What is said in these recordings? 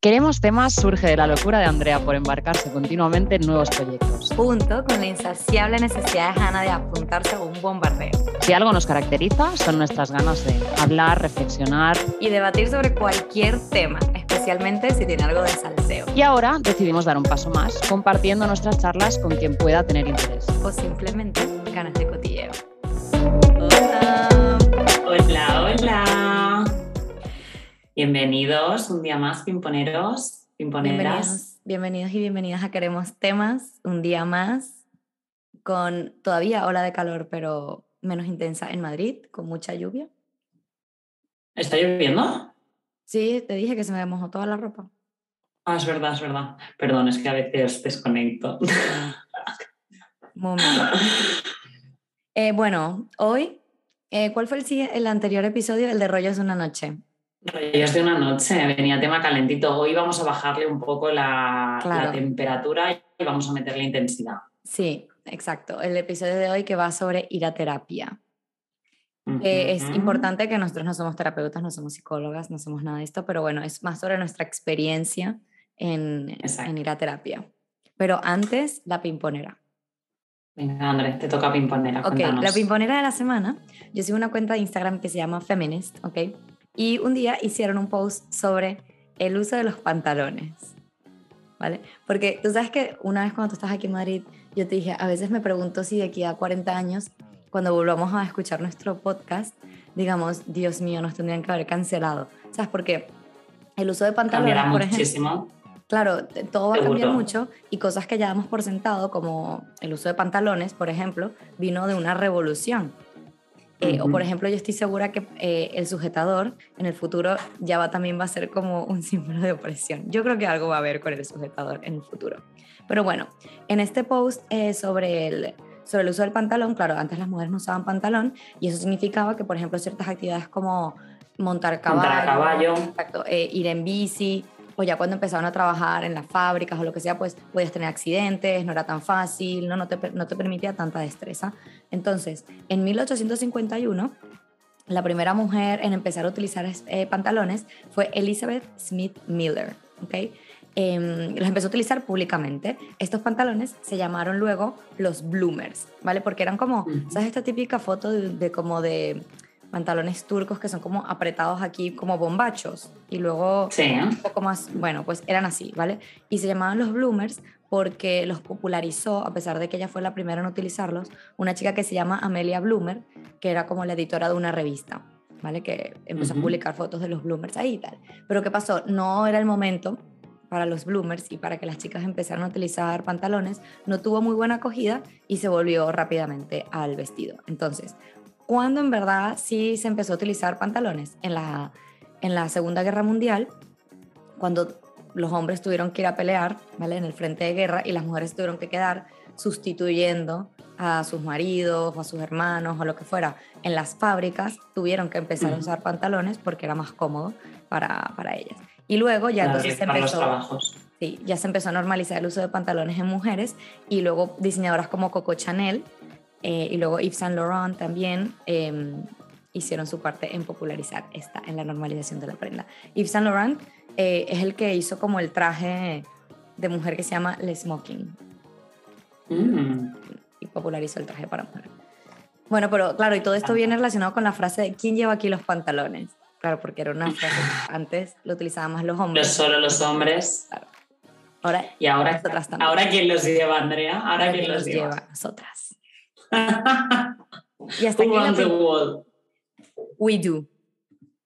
Queremos temas surge de la locura de Andrea por embarcarse continuamente en nuevos proyectos. Junto con la insaciable necesidad de Hannah de apuntarse a un bombardeo. Si algo nos caracteriza son nuestras ganas de hablar, reflexionar y debatir sobre cualquier tema, especialmente si tiene algo de salseo. Y ahora decidimos dar un paso más, compartiendo nuestras charlas con quien pueda tener interés. O simplemente ganas de cotilleo. Hola. Hola, hola. Bienvenidos un día más, pimponeros, pimponeras. Bienvenidos, bienvenidos y bienvenidas a Queremos Temas, un día más, con todavía ola de calor, pero menos intensa en Madrid, con mucha lluvia. ¿Está lloviendo? Sí, te dije que se me mojó toda la ropa. Ah, es verdad, es verdad. Perdón, es que a veces desconecto. eh, bueno, hoy, eh, ¿cuál fue el, el anterior episodio? El de Rollos de una noche. Rollos de una noche, venía tema calentito. Hoy vamos a bajarle un poco la, temperatura y vamos a meterle intensidad. Sí, exacto. El episodio de hoy que va sobre ir a terapia. es importante que nosotros no somos terapeutas, no somos psicólogas, no somos nada de esto, pero bueno, es más sobre nuestra experiencia en, en ir a terapia. Pero antes, la pimponera. Venga, Andrés, te toca pimponera. Ok, la pimponera de la semana. Yo sigo una cuenta de Instagram que se llama Feminist, ¿ok? Y un día hicieron un post sobre el uso de los pantalones. ¿Vale? Porque tú sabes que una vez cuando tú estás aquí en Madrid, yo te dije, a veces me pregunto si de aquí a 40 años, cuando volvamos a escuchar nuestro podcast, digamos, Dios mío, nos tendrían que haber cancelado. ¿Sabes? Porque el uso de pantalones, por muchísimo. claro, todo va a cambiar mucho y cosas que ya damos por sentado, como el uso de pantalones, por ejemplo, vino de una revolución. Eh, o por ejemplo, yo estoy segura que eh, el sujetador en el futuro ya va, también va a ser como un símbolo de opresión. Yo creo que algo va a haber con el sujetador en el futuro. Pero bueno, en este post eh, sobre, el, sobre el uso del pantalón, claro, antes las mujeres no usaban pantalón y eso significaba que, por ejemplo, ciertas actividades como montar caballo, caballo. ir en bici, o ya cuando empezaron a trabajar en las fábricas o lo que sea, pues podías tener accidentes, no era tan fácil, no, no, te, no te permitía tanta destreza. Entonces, en 1851, la primera mujer en empezar a utilizar eh, pantalones fue Elizabeth Smith Miller, ¿ok? Eh, los empezó a utilizar públicamente. Estos pantalones se llamaron luego los bloomers, ¿vale? Porque eran como, ¿sabes esta típica foto de como de pantalones turcos que son como apretados aquí como bombachos y luego un poco más, bueno, pues eran así, ¿vale? Y se llamaban los bloomers porque los popularizó, a pesar de que ella fue la primera en utilizarlos, una chica que se llama Amelia Bloomer, que era como la editora de una revista, ¿vale? Que empezó a publicar fotos de los bloomers ahí y tal. Pero ¿qué pasó? No era el momento para los bloomers y para que las chicas empezaran a utilizar pantalones, no tuvo muy buena acogida y se volvió rápidamente al vestido. Entonces, cuando en verdad sí se empezó a utilizar pantalones en la, en la Segunda Guerra Mundial, cuando los hombres tuvieron que ir a pelear ¿vale? en el frente de guerra y las mujeres tuvieron que quedar sustituyendo a sus maridos o a sus hermanos o lo que fuera en las fábricas, tuvieron que empezar a usar pantalones porque era más cómodo para, para ellas. Y luego ya entonces se empezó, sí, ya se empezó a normalizar el uso de pantalones en mujeres y luego diseñadoras como Coco Chanel eh, y luego Yves Saint Laurent también em, hicieron su parte en popularizar esta, en la normalización de la prenda. Yves Saint Laurent eh, es el que hizo como el traje de mujer que se llama Le Smoking. Mm. Y popularizó el traje para mujer. Bueno, pero claro, y todo esto viene relacionado con la frase de ¿quién lleva aquí los pantalones? Claro, porque era una frase que antes lo utilizaban más los hombres. solo los hombres. Claro. Ahora, y ahora, ahora quién los lleva, Andrea? Ahora, quién los, lleva? lleva? Nosotras y hasta aquí We do.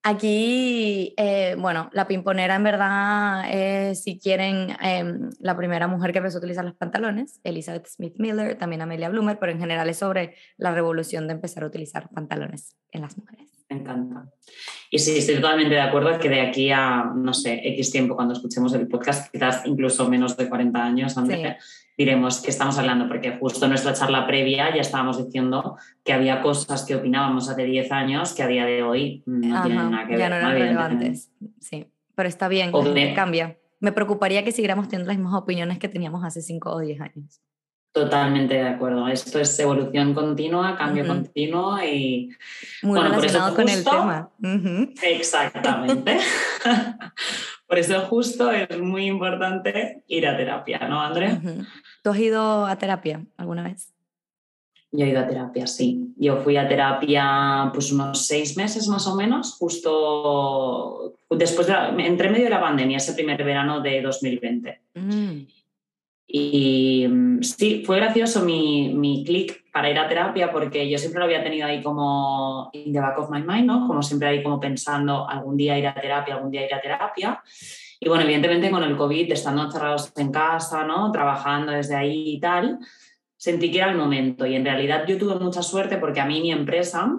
Aquí, eh, bueno, la pimponera en verdad, eh, si quieren, em, la primera mujer que empezó a utilizar los pantalones, Elizabeth Smith Miller, también Amelia Bloomer, pero en general es sobre la revolución de empezar a utilizar pantalones en las mujeres. Me encanta. Y sí, estoy totalmente de acuerdo que de aquí a, no sé, X tiempo, cuando escuchemos el podcast, quizás incluso menos de 40 años, Andrea, diremos que estamos hablando, porque justo en nuestra charla previa ya estábamos diciendo que había cosas que opinábamos hace 10 años que a día de hoy no tienen nada que ver. Ya no eran relevantes, sí, pero está bien, cambia. Me preocuparía que siguiéramos teniendo las mismas opiniones que teníamos hace 5 o 10 años. Totalmente de acuerdo. Esto es evolución continua, cambio continuo y... Muy relacionado con el tema. Exactamente. Por eso justo es muy importante ir a terapia, ¿no, Andrea? ¿Tú has ido a terapia alguna vez? Yo he ido a terapia, sí. Yo fui a terapia pues unos seis meses más o menos, justo después, de entre medio de la pandemia, ese primer verano de 2020. Mm. Y mm, sí, fue gracioso mi, mi clic para ir a terapia porque yo siempre lo había tenido ahí como in the back of my mind, ¿no? Como siempre ahí como pensando algún día ir a terapia, algún día ir a terapia. Y bueno, evidentemente con el COVID, estando encerrados en casa, ¿no? Trabajando desde ahí y tal, sentí que era el momento y en realidad yo tuve mucha suerte porque a mí mi empresa,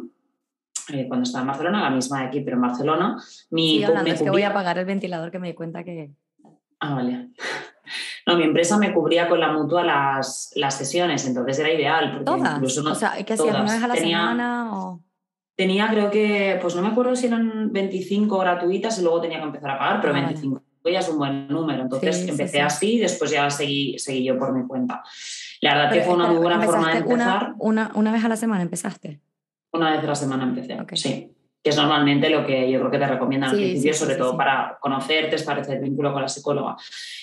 eh, cuando estaba en Barcelona, la misma de aquí, pero en Barcelona, mi... Sí, es que voy a apagar el ventilador que me di cuenta que... Ah, vale. No, mi empresa me cubría con la mutua las, las sesiones, entonces era ideal. ¿Todas? Incluso o sea, ¿qué hacías una vez a la semana? O... Tenía, creo que, pues no me acuerdo si eran 25 gratuitas y luego tenía que empezar a pagar, pero 25 ah, ya es un buen número. Entonces empecé así y después ya seguí, seguí yo por mi cuenta. La verdad que fue una muy buena forma de empezar. Una, una, vez a la semana empezaste? Una vez a la semana empecé, sí. Que es normalmente lo que yo creo que te recomiendan al principio, sobre todo para conocerte, establecer vínculo con la psicóloga.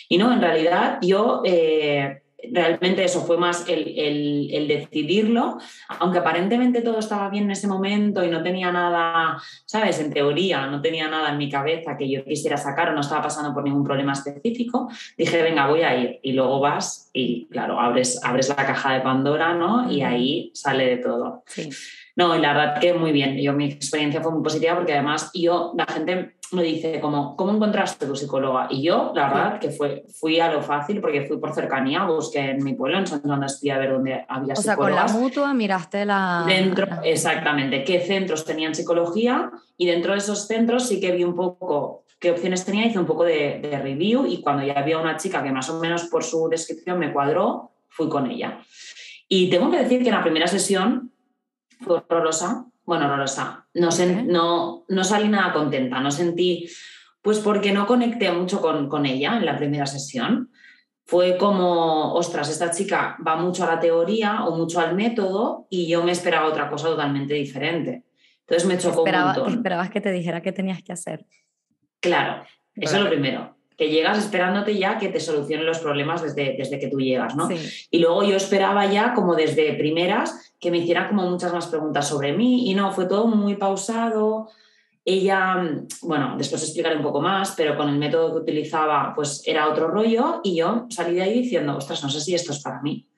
Y no, en realidad yo eh, realmente eso fue más el, decidirlo, aunque aparentemente todo estaba bien en ese momento y no tenía nada, ¿sabes? En teoría, no tenía nada en mi cabeza que yo quisiera sacar o no estaba pasando por ningún problema específico, dije, venga, voy a ir. Y luego vas y, claro, abres, abres la caja de Pandora, ¿no? Y ahí sale de todo. Sí. No, y la verdad que muy bien. Yo, mi experiencia fue muy positiva porque además yo, la gente me dice como, ¿cómo encontraste tu psicóloga? Y yo, la verdad, que fue, fui a lo fácil porque fui por cercanía, busqué en mi pueblo, en San Juan a ver dónde había psicólogas. O sea, con la mutua miraste la... Dentro, exactamente, qué centros tenían psicología y dentro de esos centros sí que vi un poco qué opciones tenía, hice un poco de, de review y cuando ya había una chica que más o menos por su descripción me cuadró, fui con ella. Y tengo que decir que en la primera sesión fue horrorosa bueno, Rosa, no, no, no salí nada contenta, no sentí, pues porque no conecté mucho con, con ella en la primera sesión. Fue como, ostras, esta chica va mucho a la teoría o mucho al método y yo me esperaba otra cosa totalmente diferente. Entonces me chocó un montón. Esperabas que te dijera qué tenías que hacer. Claro, eso es lo primero que llegas esperándote ya que te solucionen los problemas desde, desde que tú llegas, ¿no? Y luego yo esperaba ya como desde primeras que me hiciera como muchas más preguntas sobre mí y no, fue todo muy pausado. Ella, bueno, después explicaré un poco más, pero con el método que utilizaba pues era otro rollo y yo salí de ahí diciendo, ostras, no sé si esto es para mí.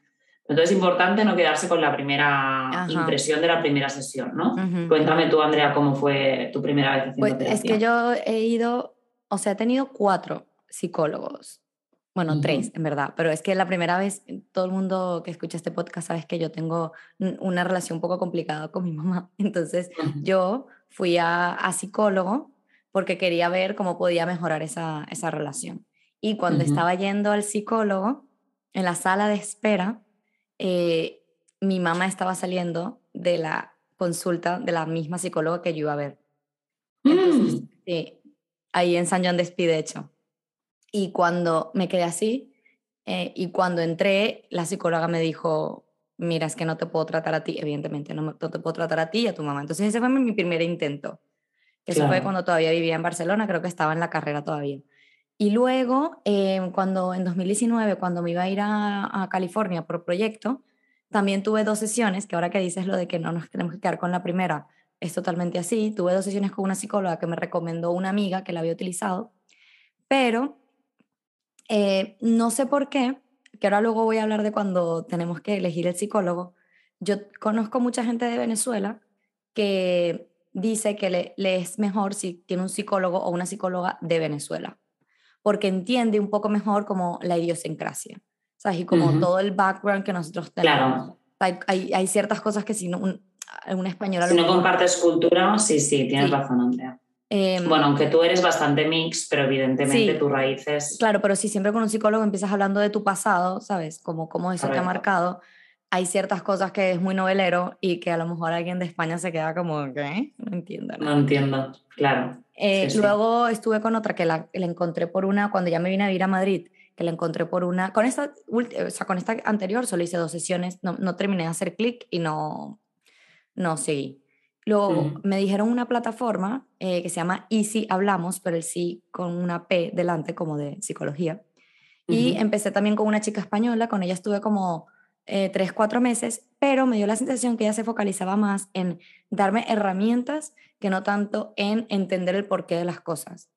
Entonces es importante no quedarse con la primera impresión de la primera sesión, ¿no? Cuéntame tú, Andrea, cómo fue tu primera vez haciendo pues terapia. Es que yo he ido, o sea, he tenido cuatro psicólogos. Bueno, tres, en verdad, pero es que la primera vez, todo el mundo que escucha este podcast sabes que yo tengo una relación un poco complicada con mi mamá. Entonces, yo fui a, psicólogo porque quería ver cómo podía mejorar esa, esa relación. Y cuando estaba yendo al psicólogo, en la sala de espera, eh, mi mamá estaba saliendo de la consulta de la misma psicóloga que yo iba a ver. Entonces, mm. ahí en San John de de hecho. Y cuando me quedé así, eh, y cuando entré, la psicóloga me dijo, mira, es que no te puedo tratar a ti, evidentemente, no, te puedo tratar a ti y a tu mamá. Entonces ese fue mi primer intento, eso fue cuando todavía vivía en Barcelona, creo que estaba en la carrera todavía. Y luego, eh, cuando en 2019, cuando me iba a ir a, a, California por proyecto, también tuve dos sesiones, que ahora que dices lo de que no nos tenemos que quedar con la primera, es totalmente así. Tuve dos sesiones con una psicóloga que me recomendó una amiga que la había utilizado, pero eh, no sé por qué, que ahora luego voy a hablar de cuando tenemos que elegir el psicólogo. Yo conozco mucha gente de Venezuela que dice que le, es mejor si tiene un psicólogo o una psicóloga de Venezuela, porque entiende un poco mejor como la idiosincrasia, ¿sabes? Y como todo el background que nosotros tenemos. Hay, hay, ciertas cosas que si no, un, un español... Si no compartes cultura, sí, sí, tienes razón, Andrea. Em, bueno, aunque tú eres bastante mix, pero evidentemente tus raíces. Claro, pero si siempre con un psicólogo empiezas hablando de tu pasado, ¿sabes? Como cómo eso te ha marcado. Hay ciertas cosas que es muy novelero y que a lo mejor alguien de España se queda como, ¿qué? No entiendo. No, entiendo, claro. Eh, luego estuve con otra que la, la, encontré por una, cuando ya me vine a vivir a Madrid, que la encontré por una, con esta, o sea, con esta anterior solo hice dos sesiones, no, no terminé de hacer clic y no, no seguí. Luego me dijeron una plataforma eh, que se llama Easy Hablamos, pero el sí con una P delante como de psicología. Y empecé también con una chica española, con ella estuve como eh, tres, cuatro meses, pero me dio la sensación que ella se focalizaba más en darme herramientas que no tanto en entender el porqué de las cosas.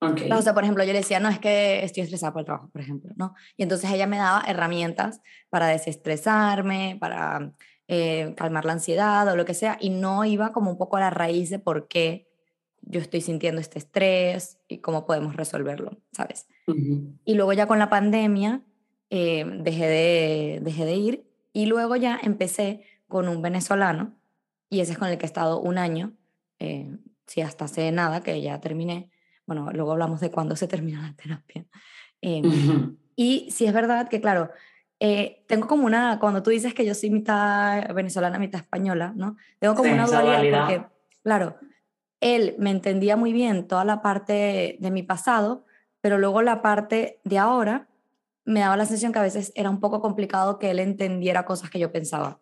Okay. O sea, por ejemplo, yo le decía, no, es que estoy estresada por el trabajo, por ejemplo, ¿no? Y entonces ella me daba herramientas para desestresarme, para eh, calmar la ansiedad o lo que sea, y no iba como un poco a la raíz de por qué yo estoy sintiendo este estrés y cómo podemos resolverlo, ¿sabes? Y luego ya con la pandemia eh, dejé, de, dejé de ir y luego ya empecé con un venezolano y ese es con el que he estado un año, eh, sí, hasta hace nada que ya terminé. Bueno, luego hablamos de cuándo se termina la terapia. Em, y sí es verdad que, claro, eh, tengo como una, cuando tú dices que yo soy mitad venezolana, mitad española, ¿no? Tengo como una dualidad porque, claro, él me entendía muy bien toda la parte de mi pasado, pero luego la parte de ahora me daba la sensación que a veces era un poco complicado que él entendiera cosas que yo pensaba.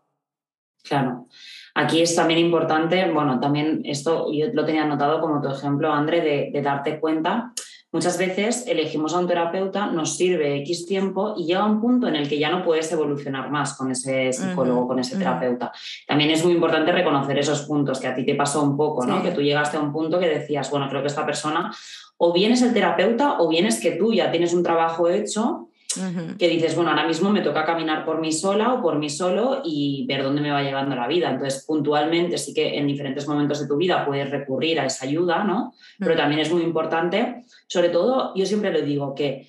Claro. Aquí es también importante, bueno, también esto yo lo tenía anotado como tu ejemplo, André, de, de darte cuenta Muchas veces elegimos a un terapeuta, nos sirve X tiempo y llega un punto en el que ya no puedes evolucionar más con ese psicólogo, con ese terapeuta. También es muy importante reconocer esos puntos, que a ti te pasó un poco, ¿no? Que tú llegaste a un punto que decías, bueno, creo que esta persona o bien es el terapeuta o bien es que tú ya tienes un trabajo hecho que dices, bueno, ahora mismo me toca caminar por mí sola o por mí solo y ver dónde me va llevando la vida. Entonces, puntualmente sí que en diferentes momentos de tu vida puedes recurrir a esa ayuda, ¿no? Pero también es muy importante, sobre todo, yo siempre lo digo, que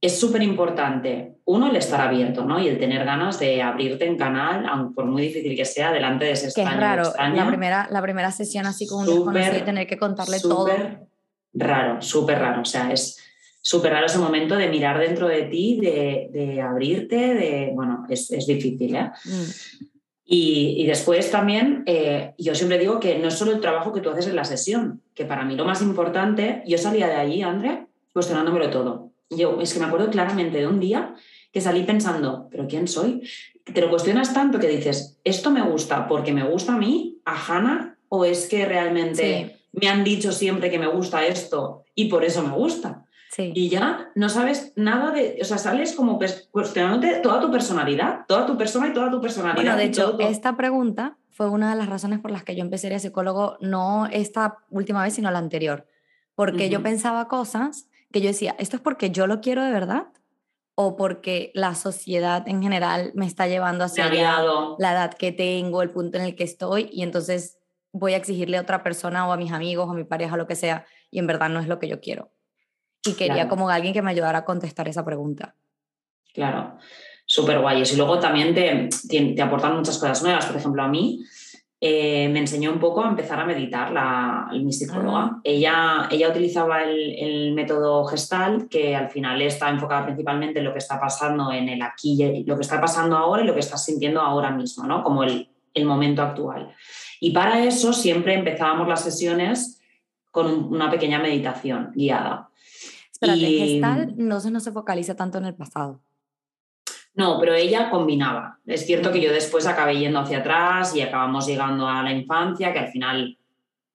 es súper importante, uno, el estar abierto, ¿no? Y el tener ganas de abrirte en canal, aunque por muy difícil que sea, delante de ese extraño. Que es raro, la primera, la primera sesión así con un desconocido y tener que contarle todo. Raro, súper raro. O sea, es súper raro ese momento de mirar dentro de ti, de, abrirte, de, bueno, es, difícil, ¿eh? Mm. Y, después también, eh, yo siempre digo que no es solo el trabajo que tú haces en la sesión, que para mí lo más importante, yo salía de allí, André, cuestionándomelo todo. Yo es que me acuerdo claramente de un día que salí pensando, ¿pero quién soy? Te lo cuestionas tanto que dices, ¿esto me gusta porque me gusta a mí, a Hannah, o es que realmente me han dicho siempre que me gusta esto y por eso me gusta? Y ya no sabes nada de, o sea, sales como cuestionándote toda tu personalidad, toda tu persona y toda tu personalidad. Bueno, de hecho, esta pregunta fue una de las razones por las que yo empecé a a psicólogo, no esta última vez, sino la anterior. Porque yo pensaba cosas que yo decía, ¿esto es porque yo lo quiero de verdad? ¿O porque la sociedad en general me está llevando hacia la edad que tengo, el punto en el que estoy? Y entonces voy a exigirle a otra persona o a mis amigos o a mi pareja lo que sea, y en verdad no es lo que yo quiero y quería como alguien que me ayudara a contestar esa pregunta. Claro, súper guayes. Y luego también te, te, aportan muchas cosas nuevas. Por ejemplo, a mí eh, me enseñó un poco a empezar a meditar la, mi psicóloga. Ah. Ella, ella utilizaba el, el, método gestal, que al final está enfocado principalmente en lo que está pasando en el aquí, lo que está pasando ahora y lo que estás sintiendo ahora mismo, ¿no? como el, el momento actual. Y para eso siempre empezábamos las sesiones con una pequeña meditación guiada. Espérate, y... gestal no se, no se focaliza tanto en el pasado. No, pero ella combinaba. Es cierto que yo después acabé yendo hacia atrás y acabamos llegando a la infancia, que al final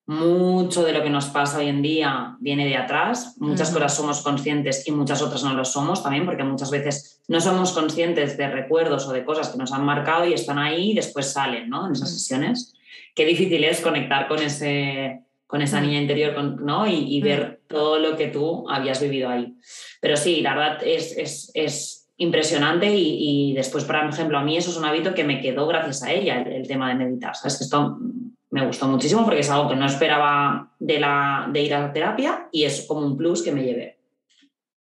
mucho de lo que nos pasa hoy en día viene de atrás. Muchas cosas somos conscientes y muchas otras no lo somos también, porque muchas veces no somos conscientes de recuerdos o de cosas que nos han marcado y están ahí y después salen ¿no? en esas sesiones. Qué difícil es conectar con ese, con esa niña interior ¿no? y, ver todo lo que tú habías vivido ahí. Pero sí, la verdad es, es, impresionante y, después, por ejemplo, a mí eso es un hábito que me quedó gracias a ella, el, tema de meditar. ¿sabes? Esto me gustó muchísimo porque es algo que no esperaba de, la, de ir a la terapia y es como un plus que me llevé.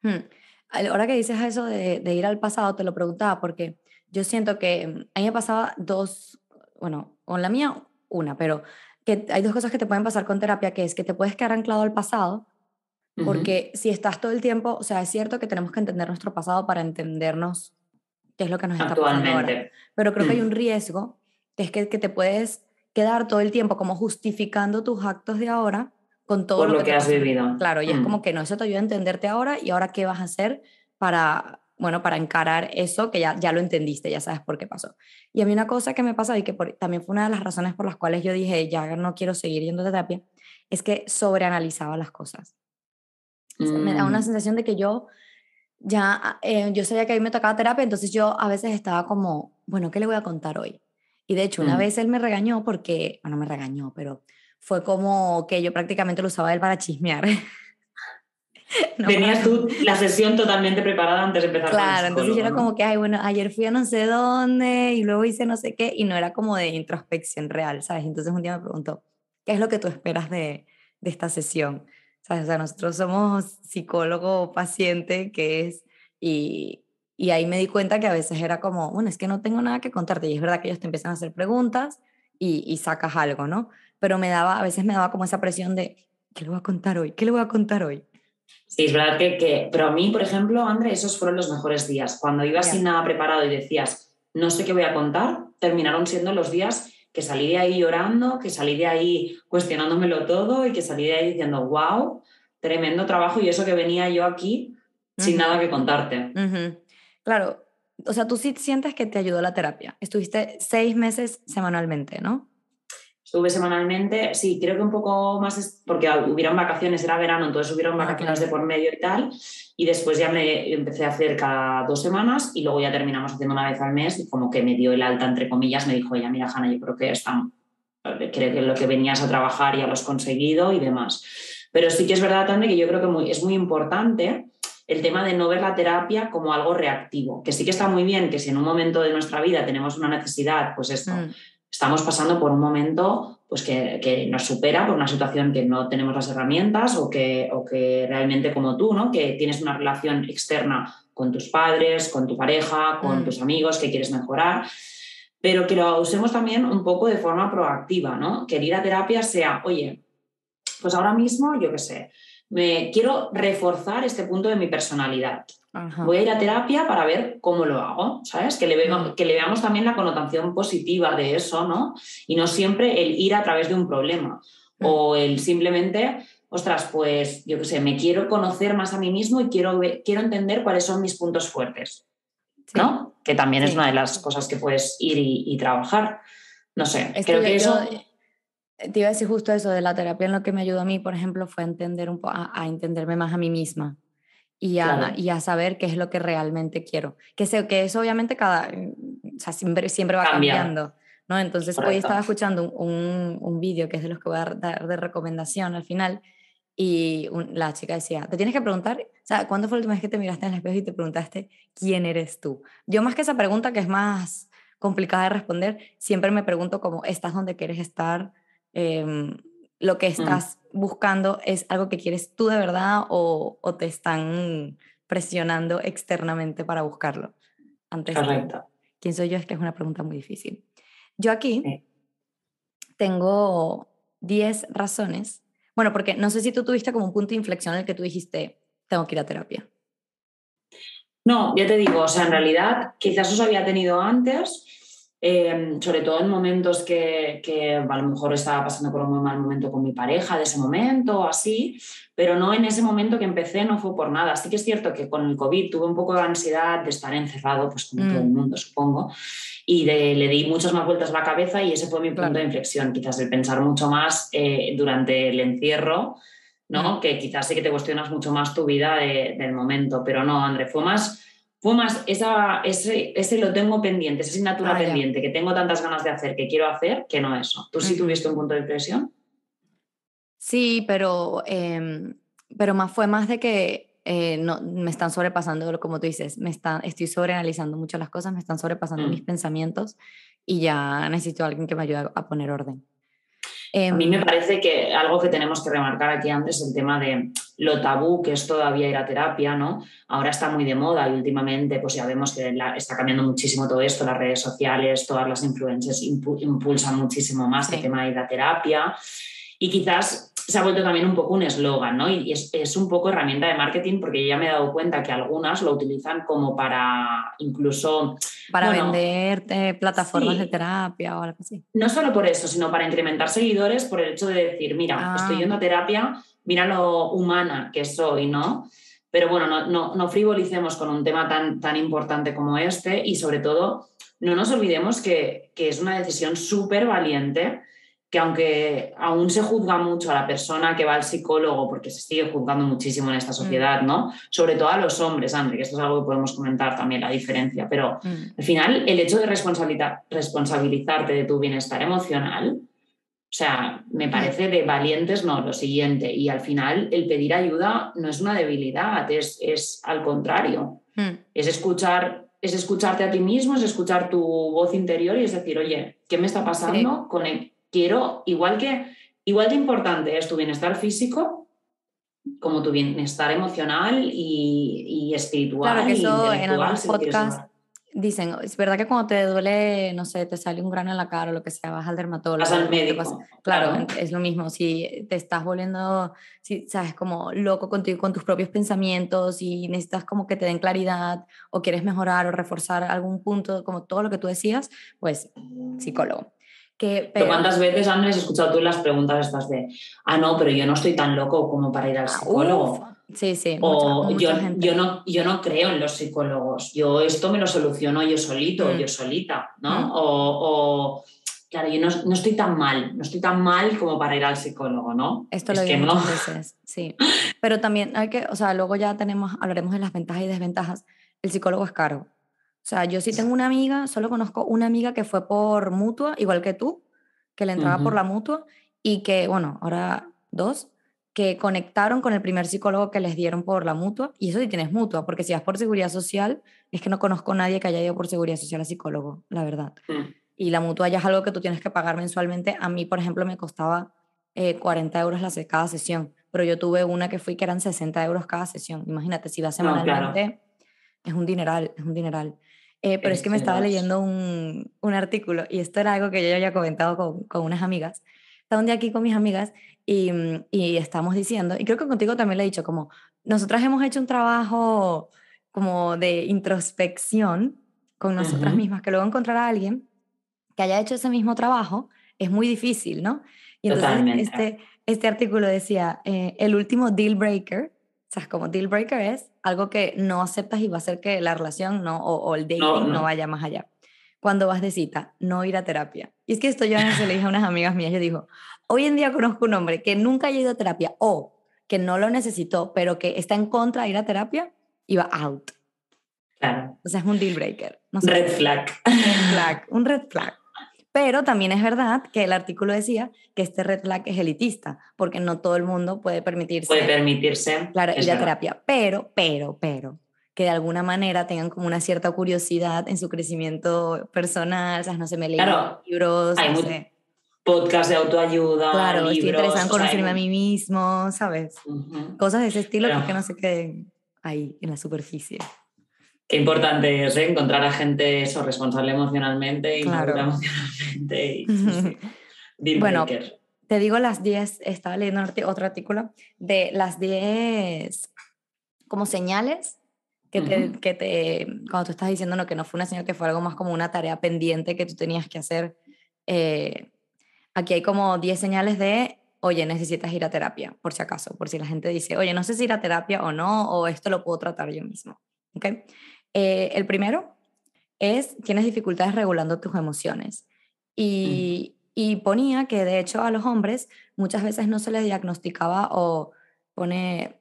Hmm. Ahora que dices eso de, de ir al pasado, te lo preguntaba porque yo siento que mm, a mí me pasaba dos, bueno, con la mía una, pero que hay dos cosas que te pueden pasar con terapia, que es que te puedes quedar anclado al pasado, porque si estás todo el tiempo, o sea, es cierto que tenemos que entender nuestro pasado para entendernos qué es lo que nos está pasando ahora. Pero creo que hay mm. un riesgo, que es que, que, te puedes quedar todo el tiempo como justificando tus actos de ahora con todo lo, que, has vivido. Claro, y es mm. como que no, eso te ayuda a entenderte ahora y ahora qué vas a hacer para bueno, para encarar eso que ya, ya lo entendiste, ya sabes por qué pasó. Y a mí una cosa que me pasa y que también fue una de las razones por las cuales yo dije, ya no quiero seguir yendo a terapia, es que sobreanalizaba las cosas. me da una mm. sensación de que yo ya, eh, yo sabía que a mí me tocaba terapia, entonces yo a veces estaba como, bueno, ¿qué le voy a contar hoy? Y de hecho, una mm. vez él me regañó porque, bueno, me regañó, pero fue como que yo prácticamente lo usaba él para chismear. Tenías tú la sesión totalmente preparada antes de empezar. Claro, entonces yo era como que, ay, bueno, ayer fui a no sé dónde y luego hice no sé qué y no era como de introspección real, ¿sabes? Entonces un día me preguntó, ¿qué es lo que tú esperas de, de esta sesión? ¿Sabes? O sea, nosotros somos psicólogo paciente, que es, y, y ahí me di cuenta que a veces era como, bueno, es que no tengo nada que contarte y es verdad que ellos te empiezan a hacer preguntas y, y sacas algo, ¿no? Pero me daba, a veces me daba como esa presión de, ¿qué le voy a contar hoy? ¿Qué le voy a contar hoy? Sí, es verdad que, que, pero a mí, por ejemplo, André, esos fueron los mejores días. Cuando ibas sin nada preparado y decías, no sé qué voy a contar, terminaron siendo los días que salí de ahí llorando, que salí de ahí cuestionándomelo todo y que salí de ahí diciendo, wow, tremendo trabajo y eso que venía yo aquí sin nada que contarte. Claro, o sea, tú sí sientes que te ayudó la terapia. Estuviste seis meses semanalmente, ¿no? Estuve semanalmente, sí, creo que un poco más, porque hubieron vacaciones, era verano, entonces hubieron ah, vacaciones de por medio y tal, y después ya me empecé a hacer cada dos semanas y luego ya terminamos haciendo una vez al mes y como que me dio el alta, entre comillas, me dijo, ya mira, Hanna, yo creo que están, creo que lo que venías a trabajar ya lo has conseguido y demás. Pero sí que es verdad también que yo creo que es muy importante el tema de no ver la terapia como algo reactivo, que sí que está muy bien que si en un momento de nuestra vida tenemos una necesidad, pues esto, mm estamos pasando por un momento pues que, nos supera por una situación que no tenemos las herramientas o que, o que realmente como tú, ¿no? que tienes una relación externa con tus padres, con tu pareja, con mm. tus amigos que quieres mejorar, pero que lo usemos también un poco de forma proactiva, ¿no? que ir a terapia sea, oye, pues ahora mismo, yo qué sé, me quiero reforzar este punto de mi personalidad. Voy a ir a terapia para ver cómo lo hago, ¿sabes? Que le, veamos, que le veamos también la connotación positiva de eso, ¿no? Y no siempre el ir a través de un problema o el simplemente, ostras, pues yo qué sé, me quiero conocer más a mí mismo y quiero, quiero entender cuáles son mis puntos fuertes, ¿no? Que también es una de las cosas que puedes ir y, trabajar. No sé, creo que, eso... te iba a decir justo eso de la terapia, en lo que me ayudó a mí, por ejemplo, fue entender un a entenderme más a mí misma y a, y a, saber qué es lo que realmente quiero. Que, sé, que eso obviamente cada, o sea, siempre, siempre va cambiando. ¿no? Entonces hoy estaba escuchando un, un, vídeo que es de los que voy a dar de recomendación al final y la chica decía, te tienes que preguntar, o sea, ¿cuándo fue la última vez que te miraste en el espejo y te preguntaste quién eres tú? Yo más que esa pregunta que es más complicada de responder, siempre me pregunto cómo estás donde quieres estar, eh, lo que mm. estás buscando es algo que quieres tú de verdad o, te están presionando externamente para buscarlo. Antes Correcto. ¿Quién soy yo? Es que es una pregunta muy difícil. Yo aquí tengo 10 razones. Bueno, porque no sé si tú tuviste como un punto de inflexión en el que tú dijiste, tengo que ir a terapia. No, ya te digo, o sea, en realidad quizás os había tenido antes, Em, sobre todo en momentos que, que, a lo mejor estaba pasando por un muy mal momento con mi pareja de ese momento o así, pero no en ese momento que empecé, no fue por nada. Sí que es cierto que con el COVID tuve un poco de ansiedad de estar encerrado, pues como todo el mm. mundo supongo, y le di muchas más vueltas a la cabeza y ese fue mi punto de inflexión, quizás el pensar mucho más eh, durante el encierro. ¿no? Mm. Que quizás sí que te cuestionas mucho más tu vida del momento, pero no, André, fue más fue más, esa, ese, ese, lo tengo pendiente, esa asignatura ah, pendiente que tengo tantas ganas de hacer, que quiero hacer, que no eso. ¿Tú sí tuviste un punto de presión? Sí, pero, em, pero más fue más de que eh, no, me están sobrepasando, como tú dices, me están, estoy sobreanalizando mucho las cosas, me están sobrepasando mis mm. pensamientos y ya necesito a alguien que me ayude a poner orden. A mí me em, parece que algo que tenemos que remarcar aquí antes es el tema de lo tabú que es todavía ir a terapia, ¿no? Ahora está muy de moda y últimamente pues ya vemos que está cambiando muchísimo todo esto, las redes sociales, todas las influencers impulsan muchísimo más el tema de ir a terapia y quizás se ha vuelto también un poco un eslogan, ¿no? Y es, un poco herramienta de marketing porque ya me he dado cuenta que algunas lo utilizan como para incluso... Para vender plataformas de terapia o algo así. No solo por eso, sino para incrementar seguidores por el hecho de decir, mira, estoy ah. yendo a terapia, mira lo humana que soy, ¿no? Pero bueno, no, no, no frivolicemos con un tema tan, tan importante como este y sobre todo no nos olvidemos que, que es una decisión súper valiente que aunque aún se juzga mucho a la persona que va al psicólogo, porque se sigue juzgando muchísimo en esta mm. sociedad, ¿no? Sobre todo a los hombres, André, que esto es algo que podemos comentar también, la diferencia, pero mm. al final el hecho de responsabilizarte de tu bienestar emocional, o sea, me mm. parece de valientes, no, lo siguiente, y al final el pedir ayuda no es una debilidad, es, es al contrario, es escuchar es escucharte a ti mismo, es escuchar tu voz interior y es decir, oye, ¿qué me está pasando? con el quiero, igual que, igual de importante es tu bienestar físico, como tu bienestar emocional y, espiritual. Claro que eso en algunos podcasts dicen, es verdad que cuando te duele, no sé, te sale un grano en la cara o lo que sea, vas al dermatólogo. Vas al médico. Claro, es lo mismo. Si te estás volviendo, si sabes, como loco contigo, con tus propios pensamientos y necesitas como que te den claridad o quieres mejorar o reforzar algún punto, como todo lo que tú decías, pues psicólogo. ¿Cuántas veces, Andrés, has escuchado tú las preguntas estas de, ah, no, pero yo no estoy tan loco como para ir al ah, psicólogo? sí, sí. O yo, yo, no, yo no creo en los psicólogos, yo esto me lo soluciono yo solito, mm. yo solita, ¿no? Mm. O, claro, yo no, estoy tan mal, no estoy tan mal como para ir al psicólogo, ¿no? Esto lo digo muchas veces, sí. Pero también hay que, o sea, luego ya tenemos, hablaremos de las ventajas y desventajas. El psicólogo es caro. O sea, yo sí tengo una amiga, solo conozco una amiga que fue por mutua, igual que tú, que le entraba por la mutua y que, bueno, ahora dos, que conectaron con el primer psicólogo que les dieron por la mutua. Y eso sí tienes mutua, porque si vas por seguridad social, es que no conozco a nadie que haya ido por seguridad social a psicólogo, la verdad. Mm. Y la mutua ya es algo que tú tienes que pagar mensualmente. A mí, por ejemplo, me costaba 40 eh, euros la, cada sesión, pero yo tuve una que fui que eran 60 euros cada sesión. Imagínate, si vas semanalmente, es un dineral, es un dineral. Eh, pero es que me estaba leyendo un, un, artículo y esto era algo que yo ya había comentado con, con, unas amigas. Estaba un día aquí con mis amigas y, mm, y estamos diciendo, y creo que contigo también le he dicho, como nosotras hemos hecho un trabajo como de introspección con nosotras mismas, que luego encontrar a alguien que haya hecho ese mismo trabajo es muy difícil, ¿no? Y entonces este, este artículo decía, eh, el último deal breaker o sea, como deal breaker es algo que no aceptas y va a hacer que la relación no, o, el dating no, vaya más allá. Cuando vas de cita, no ir a terapia. Y es que esto yo se le dije a unas amigas mías, yo digo, hoy en día conozco un hombre que nunca ha ido a terapia o que no lo necesitó, pero que está en contra de ir a terapia y va out. Claro. O sea, es un deal breaker. red flag. Red flag, un red flag. Pero también es verdad que el artículo decía que este red flag es elitista, porque no todo el mundo puede permitirse. Puede permitirse. Claro, ir a terapia. Pero, pero, pero, que de alguna manera tengan como una cierta curiosidad en su crecimiento personal, o sea, no se me leen libros, hay no Podcast de autoayuda. Claro, libros, estoy interesada en conocerme a mí mismo, ¿sabes? Cosas de ese estilo que no se queden ahí en la superficie. Qué importante es ¿eh? encontrar a gente eso, responsable emocionalmente y emocionalmente. bueno, te digo las 10, estaba leyendo otro artículo de las 10 como señales que te, que te, cuando tú estás diciendo no, que no fue una señal, que fue algo más como una tarea pendiente que tú tenías que hacer. Eh, aquí hay como 10 señales de, oye, necesitas ir a terapia, por si acaso, por si la gente dice, oye, no sé si ir a terapia o no, o esto lo puedo tratar yo mismo. ¿Okay? Eh, el primero es, tienes dificultades regulando tus emociones. Y, y, ponía que de hecho a los hombres muchas veces no se les diagnosticaba o pone,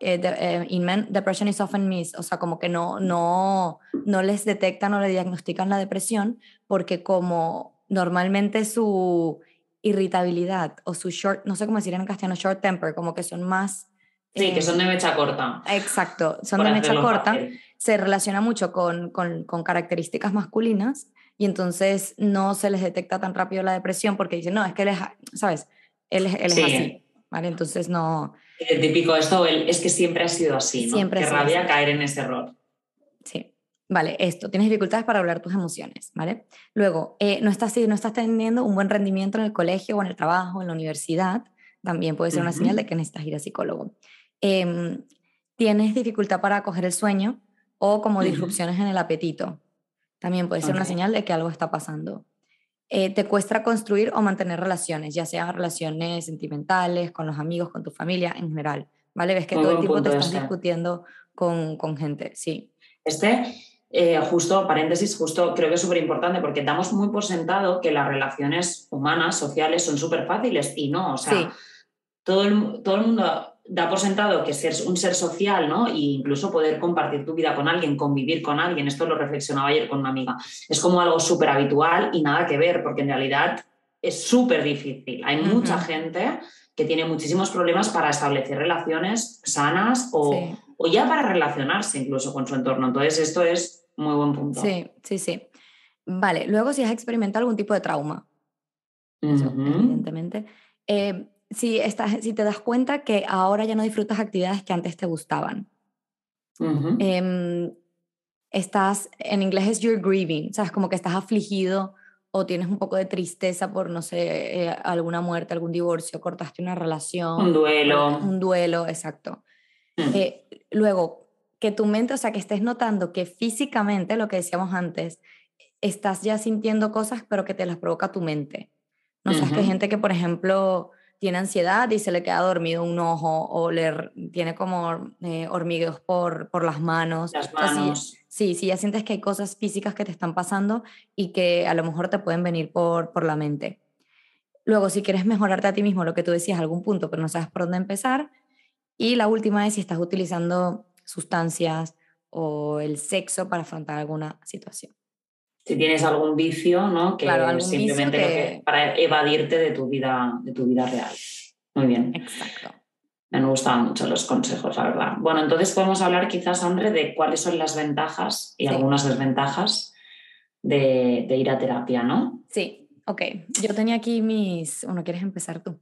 eh, eh, in men, depression is often missed, o sea, como que no, no, no les detectan o le diagnostican la depresión porque como normalmente su irritabilidad o su short, no sé cómo decir en castellano, short temper, como que son más... Sí, que son de mecha corta. Exacto, son de mecha corta se relaciona mucho con, con, con, características masculinas y entonces no se les detecta tan rápido la depresión porque dicen, no, es que él es, ¿sabes? Él, él es así, ¿vale? Entonces no... El típico esto, es que siempre ha sido así, ¿no? Siempre Qué rabia caer en ese error. Sí. Vale, esto, tienes dificultades para hablar tus emociones, ¿vale? Luego, eh, no, estás, no estás teniendo un buen rendimiento en el colegio o en el trabajo, en la universidad, también puede ser una señal de que necesitas ir a psicólogo. Em, tienes dificultad para coger el sueño, o como disrupciones en el apetito. También puede ser una señal de que algo está pasando. Eh, te cuesta construir o mantener relaciones, ya sean relaciones sentimentales, con los amigos, con tu familia en general. ¿vale? Ves que todo el tiempo te estás este. discutiendo con, con gente, sí. Este, eh, justo, paréntesis, justo creo que es súper importante porque damos muy por sentado que las relaciones humanas, sociales, son súper fáciles y no, o sea, todo, el, todo el mundo da por sentado que ser un ser social, ¿no? E incluso poder compartir tu vida con alguien, convivir con alguien, esto lo reflexionaba ayer con una amiga, es como algo súper habitual y nada que ver, porque en realidad es súper difícil. Hay mucha gente que tiene muchísimos problemas para establecer relaciones sanas o, o ya para relacionarse incluso con su entorno. Entonces, esto es muy buen punto. Sí, sí, sí. Vale, luego si has experimentado algún tipo de trauma, evidentemente. Eh, si, estás, si te das cuenta que ahora ya no disfrutas actividades que antes te gustaban. Em, estás, en inglés es you're grieving, sabes, como que estás afligido o tienes un poco de tristeza por, no sé, eh, alguna muerte, algún divorcio, cortaste una relación. Un duelo. Un duelo, exacto. Eh, luego, que tu mente, o sea, que estés notando que físicamente, lo que decíamos antes, estás ya sintiendo cosas, pero que te las provoca tu mente. No sabes que hay gente que, por ejemplo, tiene ansiedad y se le queda dormido un ojo o le tiene como eh, hormigueos por, por las manos. Las manos. sí, sí, ya sientes que hay cosas físicas que te están pasando y que a lo mejor te pueden venir por, por la mente. Luego, si quieres mejorarte a ti mismo, lo que tú decías, algún punto, pero no sabes por dónde empezar. Y la última es si estás utilizando sustancias o el sexo para afrontar alguna situación. Si tienes algún vicio, ¿no? Que claro, simplemente para evadirte de tu vida, de tu vida real. Muy bien. Exacto. Me gustaban mucho los consejos, la verdad. Bueno, entonces podemos hablar quizás, André, de cuáles son las ventajas y algunas desventajas de, de, ir a terapia, ¿no? Sí, ok. Yo tenía aquí mis... ¿Uno quieres empezar tú?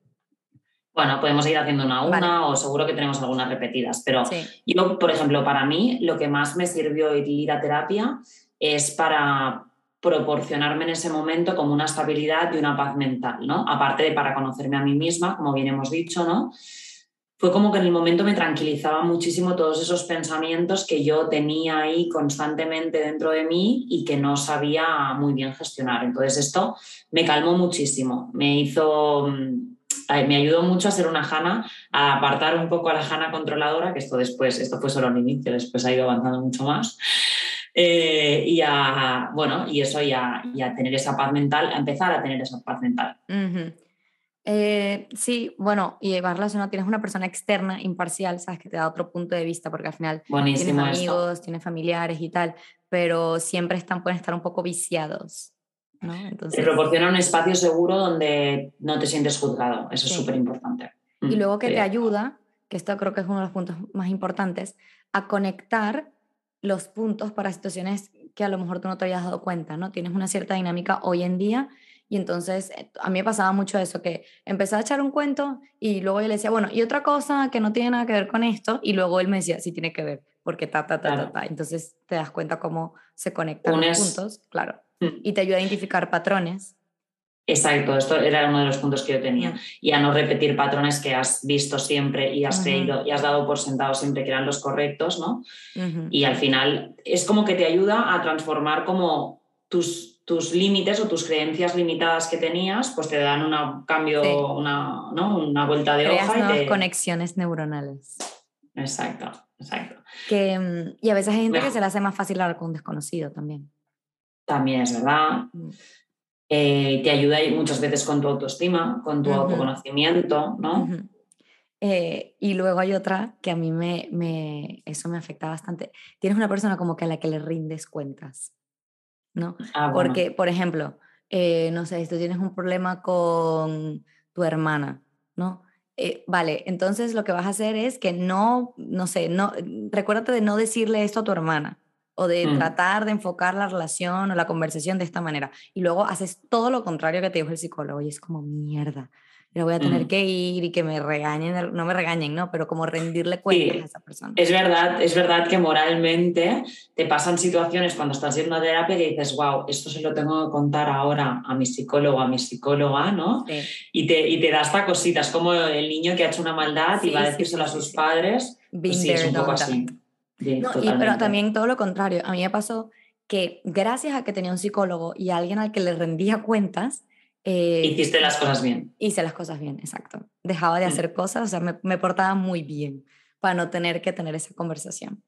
Bueno, podemos ir haciendo una a una o seguro que tenemos algunas repetidas, pero yo, por ejemplo, para mí lo que más me sirvió ir a terapia es para proporcionarme en ese momento como una estabilidad y una paz mental, ¿no? Aparte de para conocerme a mí misma, como bien hemos dicho, ¿no? Fue como que en el momento me tranquilizaba muchísimo todos esos pensamientos que yo tenía ahí constantemente dentro de mí y que no sabía muy bien gestionar. Entonces esto me calmó muchísimo, me hizo mm, me ayudó mucho a ser una Jana, a apartar un poco a la Jana controladora, que esto después, esto fue solo un inicio, después ha ido avanzando mucho más. Eh, y a, bueno, y eso y a, tener esa paz mental, a empezar a tener esa paz mental. Eh, sí, bueno, y va relacionado, tienes una persona externa, imparcial, sabes que te da otro punto de vista, porque al final tienes amigos, tienes familiares y tal, pero siempre están, pueden estar un poco viciados. Te proporciona un espacio seguro donde no te sientes juzgado, eso es súper importante. Y mm, luego que te ayuda, que esto creo que es uno de los puntos más importantes, a conectar los puntos para situaciones que a lo mejor tú no te habías dado cuenta, ¿no? Tienes una cierta dinámica hoy en día y entonces eh, a mí me pasaba mucho eso, que empecé a echar un cuento y luego yo le decía, bueno, y otra cosa que no tiene nada que ver con esto, y luego él me decía, sí tiene que ver, porque ta, ta, ta, ta, ta. Entonces te das cuenta cómo se conectan los puntos, claro. Y te ayuda a identificar patrones. Exacto, esto era uno de los puntos que yo tenía. Y a no repetir patrones que has visto siempre y has creído y has dado por sentado siempre que eran los correctos, ¿no? Y al final es como que te ayuda a transformar como tus, tus límites o tus creencias limitadas que tenías, pues te dan un cambio, una, ¿no? una vuelta de Creas hoja. Nuevas conexiones neuronales. Exacto, exacto. Que, mm, y a veces hay gente que se le hace más fácil hablar con un desconocido también también es verdad. Eh, te ayuda muchas veces con tu autoestima, con tu autoconocimiento, ¿no? Eh, y luego hay otra que a mí me, me, eso me afecta bastante. Tienes una persona como que a la que le rindes cuentas, ¿no? Ah, Porque, por ejemplo, eh, no sé, si tú tienes un problema con tu hermana, ¿no? vale, entonces lo que vas a hacer es que no, no sé, no, recuérdate de no decirle esto a tu hermana, o de mm. tratar de enfocar la relación o la conversación de esta manera. Y luego haces todo lo contrario que te dijo el psicólogo y es como mierda. Yo voy a tener mm. que ir y que me regañen, no me regañen, ¿no? Pero como rendirle cuentas a esa persona. Es verdad, es verdad que moralmente te pasan situaciones cuando estás en una terapia que dices, wow, esto se lo tengo que contar ahora a mi psicólogo, a mi psicóloga, ¿no? Y, te, y te da hasta cositas, como el niño que ha hecho una maldad y va a decírselo a sus padres. Pues sí, es un poco así pero también todo lo contrario. A mí me pasó que gracias a que tenía un psicólogo y alguien al que le rendía cuentas, Eh, Hiciste las cosas bien. Hice las cosas bien, exacto. Dejaba de Mm. hacer cosas, o sea, me, me portaba muy bien para no tener que tener esa conversación.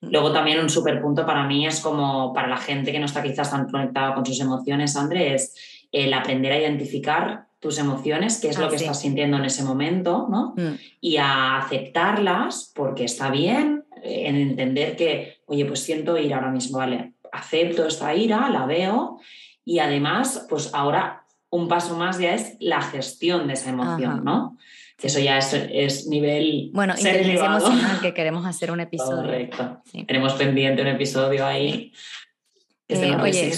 Luego también un súper punto para mí es como para la gente que no está quizás tan conectada con sus emociones, André, es el aprender a identificar tus emociones, qué es lo Ah, que sí. estás sintiendo en ese momento, ¿no? Mm, Y a aceptarlas porque está bien, eh, en entender que, oye, pues siento ira ahora mismo, ¿vale? Acepto esta ira, la veo y además, pues ahora un paso más ya es la gestión de esa emoción, Ajá. ¿no? Que eso ya es, es nivel Bueno, inteligencia elevado. emocional, que queremos hacer un episodio. Correcto. Sí. Tenemos pendiente un episodio ahí. Eh, no oye.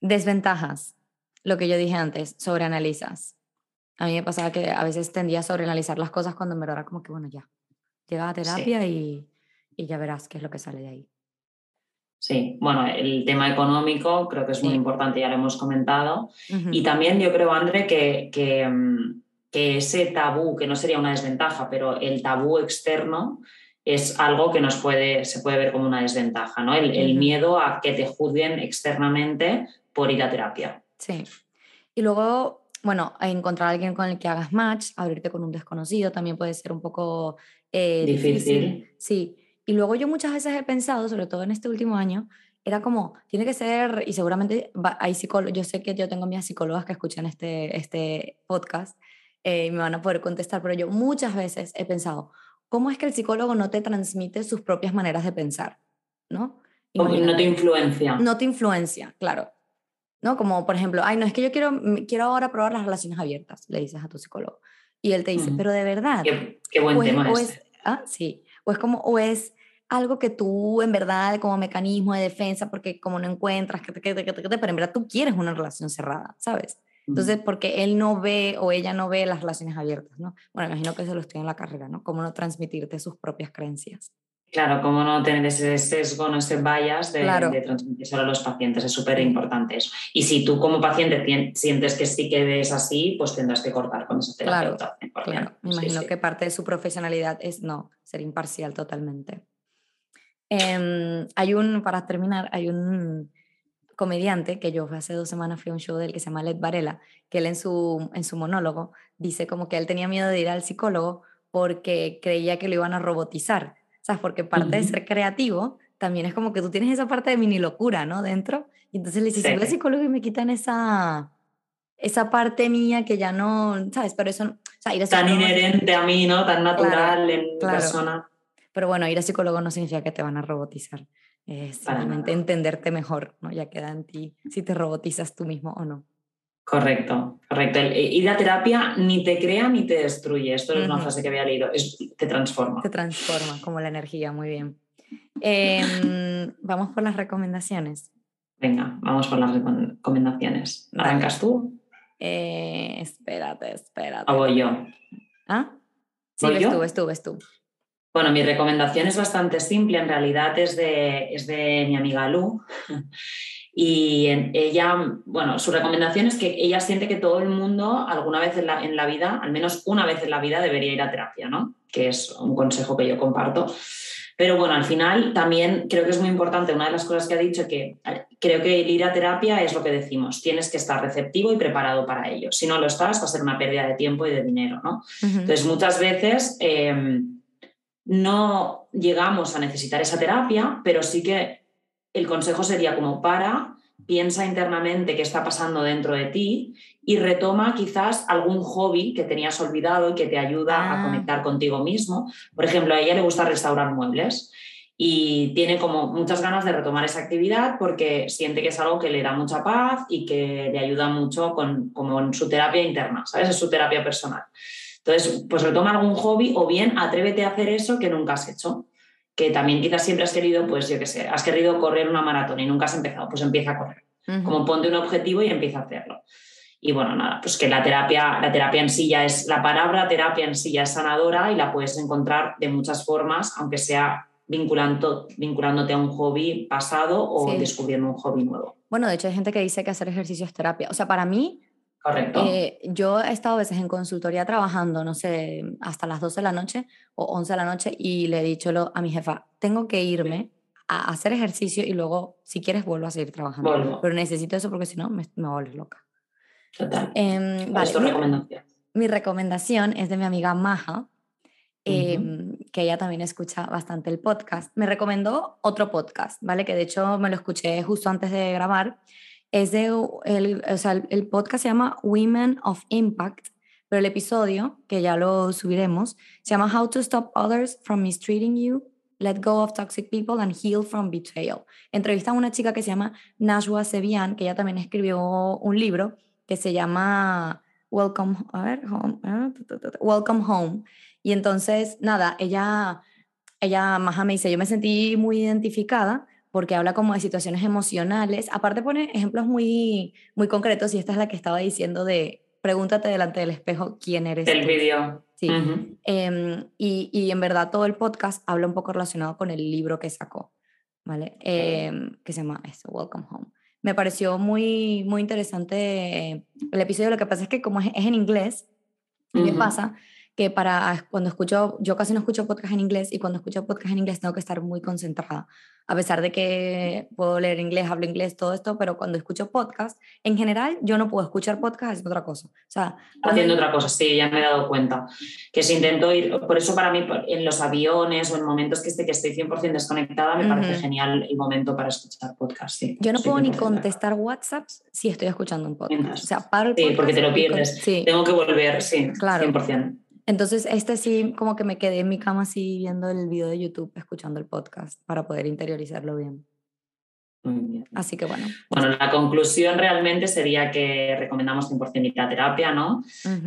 Desventajas, lo que yo dije antes, sobreanalizas. A mí me pasaba que a veces tendía a sobreanalizar las cosas cuando verdad era como que, bueno, ya, llega a terapia y, y ya verás qué es lo que sale de ahí. Sí, bueno, el tema económico creo que es muy Sí. importante, ya lo hemos comentado. Ujú. Y también yo creo, André, que, que, mm, que ese tabú, que no sería una desventaja, pero el tabú externo es algo que nos puede, se puede ver como una desventaja, ¿no? El, el miedo a que te juzguen externamente por ir a terapia. Sí. Y luego, bueno, encontrar a alguien con el que hagas match, abrirte con un desconocido también puede ser un poco eh, Difícil. Sí. Y luego yo muchas veces he pensado, sobre todo en este último año, era como, tiene que ser, y seguramente hay psicólogos, yo sé que yo tengo mis psicólogas que escuchan este, este podcast eh, y me van a poder contestar, pero yo muchas veces he pensado, ¿cómo es que el psicólogo no te transmite sus propias maneras de pensar? ¿No? O no te Imagínate influencia. no te influencia, claro. ¿No? Como por ejemplo, ay, no, es que yo quiero, mm, quiero ahora probar las relaciones abiertas, le dices a tu psicólogo. Y él te dice, Ujú. pero de verdad. Qué, qué buen es, tema este. es- ah, sí. O es como, o es algo que tú en verdad como mecanismo de defensa, porque como no encuentras, que te, que te- que te- que te- pero en verdad tú quieres una relación cerrada, ¿sabes? Entonces, porque él no ve o ella no ve las relaciones abiertas, ¿no? Bueno, imagino que eso lo estoy en la carrera, ¿no? Cómo no transmitirte sus propias creencias. Claro, cómo no tener ese sesgo, no ese bias de, Claro. de a los pacientes, es súper importante eso. Y si tú como paciente sientes que sí que es así, pues tendrás que cortar con ese terapeuta. 100%. Claro, me imagino sí. que parte de su profesionalidad es no, ser imparcial totalmente. Em, hay un, para terminar, hay un comediante que yo hace dos semanas fui a un show de él que se llama Led Varela, que él en su, en su monólogo dice como que él tenía miedo de ir al psicólogo porque creía que lo iban a robotizar, ¿sabes? Porque parte de Ujú. ser creativo también es como que tú tienes esa parte de mini locura, ¿no? Dentro. Y entonces le dices, si voy Sí. psicólogo y me quitan esa, esa parte mía que ya no, ¿sabes? Pero eso, o sea, ir al Tan inherente a mí, ¿no? Tan natural en mi claro. persona. Pero bueno, ir al psicólogo no significa que te van a robotizar. Es Para simplemente nada. entenderte mejor, ¿no? Ya queda en ti si te robotizas tú mismo o no. Correcto, correcto. El- eh, ir a terapia ni te crea ni te destruye. Esto es una frase que había leído. Es, te transforma. Te transforma como la energía, muy bien. Em, vamos por las recomendaciones. Venga, vamos por las recom- recomendaciones. Dale. ¿Arrancas tú Eh, espérate, espérate. o voy yo? ¿Ah? Sí, ¿Voy ves yo? tú, ves tú, ves tú. Bueno, mi recomendación es bastante simple, en realidad es de, es de mi amiga Lu. Y en- ella, bueno, su recomendación es que ella siente que todo el mundo alguna vez en la, en la vida, al menos una vez en la vida, debería ir a terapia, ¿no? Que es un consejo que yo comparto. Pero bueno, al final también creo que es muy importante, una de las cosas que ha dicho, que eh, creo que el ir a terapia es lo que decimos, tienes que estar receptivo y preparado para ello. Si no lo estás, va a ser una pérdida de tiempo y de dinero, ¿no? Entonces, muchas veces eh, no llegamos a necesitar esa terapia, pero sí que el consejo sería como para, piensa internamente qué está pasando dentro de ti y retoma quizás algún hobby que tenías olvidado y que te ayuda Ah. a conectar contigo mismo. Por ejemplo, a ella le gusta restaurar muebles y tiene como muchas ganas de retomar esa actividad porque siente que es algo que le da mucha paz y que le ayuda mucho con, como en su terapia interna, ¿sabes? Es su terapia personal. Entonces, pues retoma algún hobby o bien atrévete a hacer eso que nunca has hecho. Que también quizás siempre has querido, pues yo qué sé, has querido correr una maratón y nunca has empezado, pues empieza a correr. Como ponte un objetivo y empieza a hacerlo. Y bueno, nada, pues que la terapia, la terapia en sí ya es, la palabra terapia en sí ya es sanadora y la puedes encontrar de muchas formas, aunque sea vinculando, vinculándote a un hobby pasado o Sí. descubriendo un hobby nuevo. Bueno, de hecho hay gente que dice que hacer ejercicio es terapia. O sea, para mí, Correcto. Eh, yo he estado a veces en consultoría trabajando, no sé, hasta las 12 de la noche o 11 de la noche y le he dicho a mi jefa, tengo que irme a hacer ejercicio y luego, si quieres, vuelvo a seguir trabajando. Pero necesito eso porque si no, me, me volver loca. Total. Em, ¿Cuál es tu mi- recomendación? Mi recomendación es de mi amiga Maja, em, que ella también escucha bastante el podcast. Me recomendó otro podcast, ¿vale? Que de hecho me lo escuché justo antes de grabar. Es de, el, o sea, el, podcast se llama Women of Impact, pero el episodio, que ya lo subiremos, se llama How to Stop Others from Mistreating You, Let Go of Toxic People and Heal from Betrayal. Entrevista a una chica que se llama Najwa Sebian, que ella también escribió un libro que se llama Welcome, a ver, home, tu, Welcome Home. Y entonces, nada, ella, ella, Maja me dice, yo me sentí muy identificada porque habla como de situaciones emocionales. Aparte pone ejemplos muy, muy concretos y esta es la que estaba diciendo de pregúntate delante del espejo quién eres. El tú". vídeo. Sí. Ujú. Em, y, y en verdad todo el podcast habla un poco relacionado con el libro que sacó, ¿vale? Em, que se llama eso, Welcome Home. Me pareció muy, muy interesante eh, el episodio. Lo que pasa es que como es, es en inglés, y me Ujú. pasa que para cuando escucho, yo casi no escucho podcast en inglés y cuando escucho podcast en inglés tengo que estar muy concentrada. A pesar de que puedo leer inglés, hablo inglés, todo esto, pero cuando escucho podcast, en general yo no puedo escuchar podcast haciendo otra cosa. O sea, Haciendo otra cosa, sí, ya me he dado cuenta. Que si intento ir, por eso para mí en los aviones o en momentos que esté que estoy 100% desconectada, me parece Ujú. genial el momento para escuchar podcast. Sí, Yo no puedo ni 100%. contestar WhatsApps si estoy escuchando un podcast. Mientras. O sea, paro el Sí, porque te lo pierdes. Sí. Tengo que volver, sí, Claro. 100%. Entonces, este sí, como que me quedé en mi cama así viendo el video de YouTube, escuchando el podcast para poder interiorizarlo bien. Así que bueno. Bueno, la conclusión realmente sería que recomendamos 100% ir a terapia, ¿no?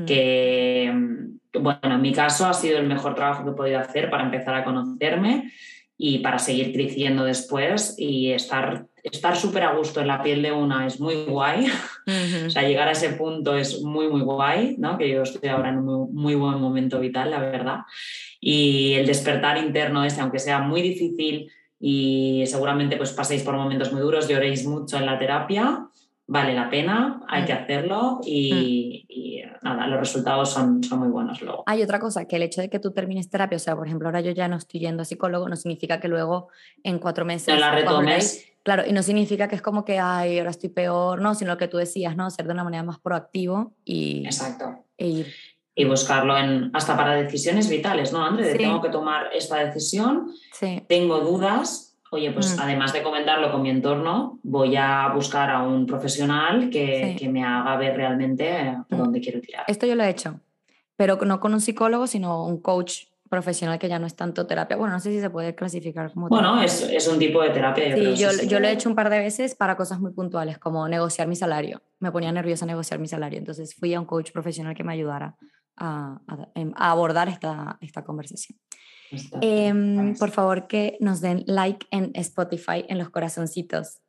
que, mm, bueno, en mi caso ha sido el mejor trabajo que he podido hacer para empezar a conocerme y para seguir creciendo después y estar estar súper a gusto en la piel de una es muy guay. Ujú. O sea, llegar a ese punto es muy, muy guay, ¿no? Que yo estoy ahora en un muy, muy buen momento vital, la verdad. Y el despertar interno ese, aunque sea muy difícil y seguramente pues paséis por momentos muy duros, lloréis mucho en la terapia, vale la pena, hay que Mm. hacerlo y, y, nada, los resultados son, son muy buenos luego. Hay otra cosa, que el hecho de que tú termines terapia, o sea, por ejemplo, ahora yo ya no estoy yendo a psicólogo, no significa que luego en cuatro meses... No la volver retomes, Claro, y no significa que es como que, ay, ahora estoy peor, no, sino lo que tú decías, ¿no? Ser de una manera más proactivo y, exacto. ir. Y buscarlo en, hasta para decisiones vitales, ¿no, André? Sí. tengo que tomar esta decisión, Sí, tengo dudas, oye, pues Mm. además de comentarlo con mi entorno, voy a buscar a un profesional que, Sí. que me haga ver realmente Mm. dónde quiero tirar. esto yo lo he hecho, pero no con un psicólogo, sino un coach profesional que ya no es tanto terapia. Bueno, no sé si se puede clasificar como Bueno, terapia. es, es un tipo de terapia. Yo Sí, creo, yo, sí, yo lo he hecho un par de veces para cosas muy puntuales, como negociar mi salario. Me ponía nerviosa negociar mi salario, entonces fui a un coach profesional que me ayudara a, a- a abordar esta, esta conversación. Em, por favor, que nos den like en Spotify, en los corazoncitos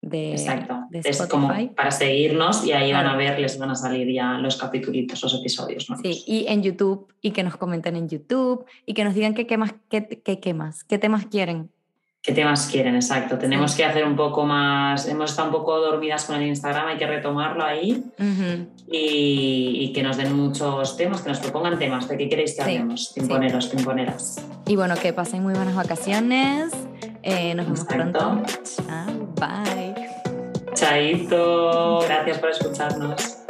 de, Exacto. de Es como Spotify. para seguirnos y ahí van a ver, les van a salir ya los capítulos, los episodios. ¿no? Sí, y en YouTube, y que nos comenten en YouTube, y que nos digan qué, qué, más, qué, qué, qué más, qué temas quieren. ¿Qué temas quieren? Exacto. Tenemos Sí. que hacer un poco más, hemos estado un poco dormidas con el Instagram, hay que retomarlo ahí y, y que nos den muchos temas, que nos propongan temas de qué queréis que Sí, hablemos, sí. timponeros, timponeras. Y bueno, que pasen muy buenas vacaciones. Eh, nos vemos Exacto. pronto. Chao, bye. Chaito, gracias por escucharnos.